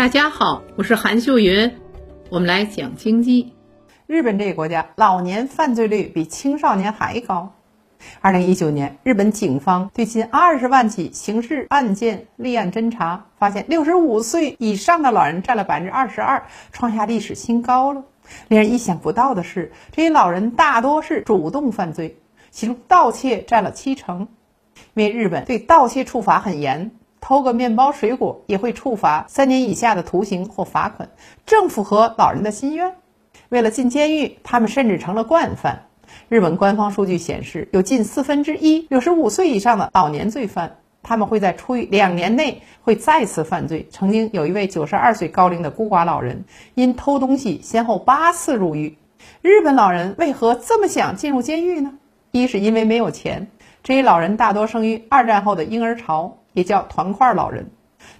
大家好，我是韩秀云，我们来讲经济。日本这个国家老年犯罪率比青少年还高。二零一九年，日本警方对近二十万起刑事案件立案侦查，发现六十五岁以上的老人占了百分之二十二，创下历史新高了。令人意想不到的是，这些老人大多是主动犯罪，其中盗窃占了七成。因为日本对盗窃处罚很严。偷个面包水果也会处罚三年以下的徒刑或罚款，正符合老人的心愿。为了进监狱，他们甚至成了惯犯。日本官方数据显示，有近四分之一六十五岁以上的老年罪犯，他们会在出狱两年内会再次犯罪。曾经有一位九十二岁高龄的孤寡老人，因偷东西先后八次入狱。日本老人为何这么想进入监狱呢？一是因为没有钱，这些老人大多生于二战后的婴儿潮。也叫团块老人，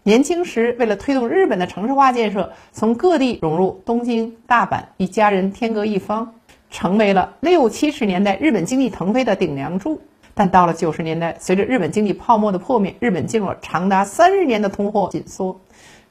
年轻时为了推动日本的城市化建设，从各地涌入东京、大阪，与家人天隔一方，成为了六七十年代日本经济腾飞的顶梁柱。但到了九十年代，随着日本经济泡沫的破灭，日本进入了长达三十年的通货紧缩，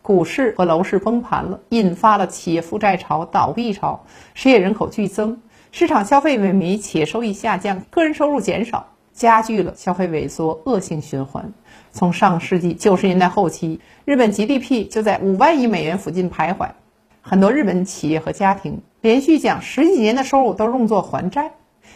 股市和楼市崩盘了，引发了企业负债潮、倒闭潮，失业人口剧增，市场消费萎靡，企业收益下降，个人收入减少。加剧了消费萎缩恶性循环。从上世纪九十年代后期，日本 GDP 就在五万亿美元附近徘徊。很多日本企业和家庭连续讲十几年的收入都用作还债。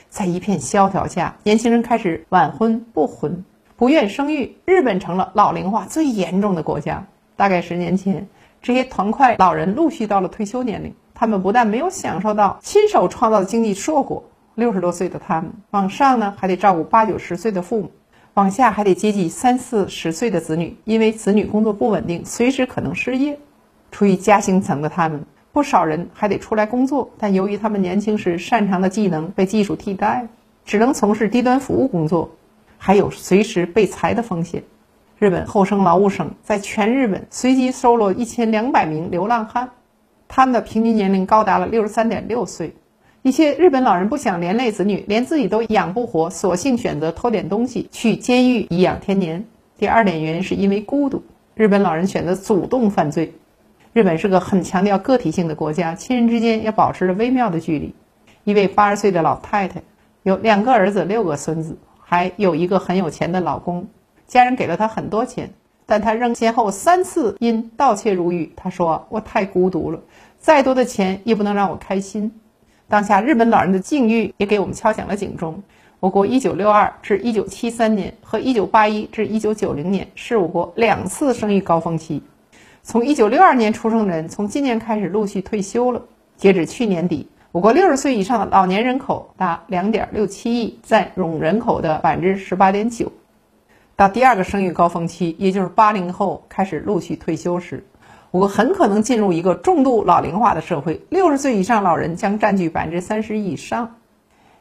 在一片萧条下，年轻人开始晚婚不婚，不愿生育。日本成了老龄化最严重的国家。大概十年前，这些团块老人陆续到了退休年龄，他们不但没有享受到亲手创造的经济硕果。六十多岁的他们，往上呢还得照顾八九十岁的父母，往下还得接济三四十岁的子女，因为子女工作不稳定，随时可能失业。处于夹心层的他们，不少人还得出来工作，但由于他们年轻时擅长的技能被技术替代，只能从事低端服务工作，还有随时被裁的风险。日本厚生劳务省在全日本随机收罗一千两百名流浪汉，他们的平均年龄高达了六十三点六岁。一些日本老人不想连累子女，连自己都养不活，索性选择偷点东西去监狱颐养天年。第二点原因是因为孤独，日本老人选择主动犯罪。日本是个很强调个体性的国家，亲人之间要保持着微妙的距离。一位八十岁的老太太，有两个儿子，六个孙子，还有一个很有钱的老公，家人给了她很多钱，但她仍先后三次因盗窃入狱。她说：“我太孤独了，再多的钱也不能让我开心。”当下日本老人的境遇也给我们敲响了警钟。我国1962至1973年和1981至1990年是我国两次生育高峰期。从1962年出生人，从今年开始陆续退休了。截止去年底，我国60岁以上的老年人口达2.67亿，占总人口的18.9%。到第二个生育高峰期，也就是80后开始陆续退休时。我国很可能进入一个重度老龄化的社会，六十岁以上老人将占据百分之三十以上。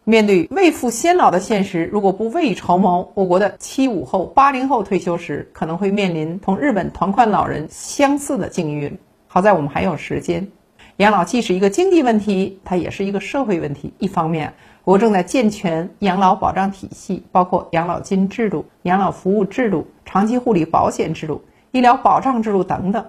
面对未富先老的现实，如果不未雨绸缪，我国的七五后、八零后退休时可能会面临同日本团块老人相似的境遇。好在我们还有时间。养老既是一个经济问题，它也是一个社会问题。一方面，我国正在健全养老保障体系，包括养老金制度、养老服务制度、长期护理保险制度、医疗保障制度等等。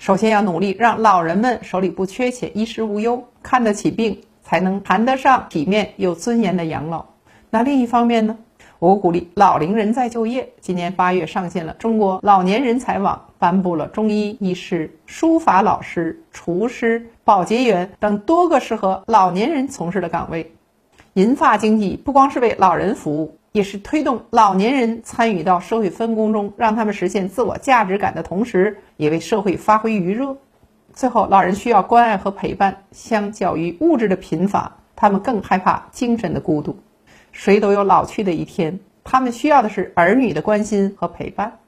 首先要努力让老人们手里不缺钱，衣食无忧，看得起病，才能谈得上体面有尊严的养老。那另一方面呢，我鼓励老龄人再就业。今年八月上线了中国老年人才网，颁布了中医医师、书法老师、厨师、保洁员等多个适合老年人从事的岗位。银发经济不光是为老人服务。也是推动老年人参与到社会分工中，让他们实现自我价值感的同时，也为社会发挥余热。最后，老人需要关爱和陪伴，相较于物质的贫乏，他们更害怕精神的孤独。谁都有老去的一天，他们需要的是儿女的关心和陪伴。